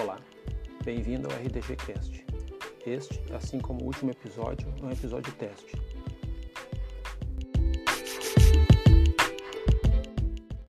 Olá, bem-vindo ao RDG Cast. Este, assim como o último episódio, é um episódio teste,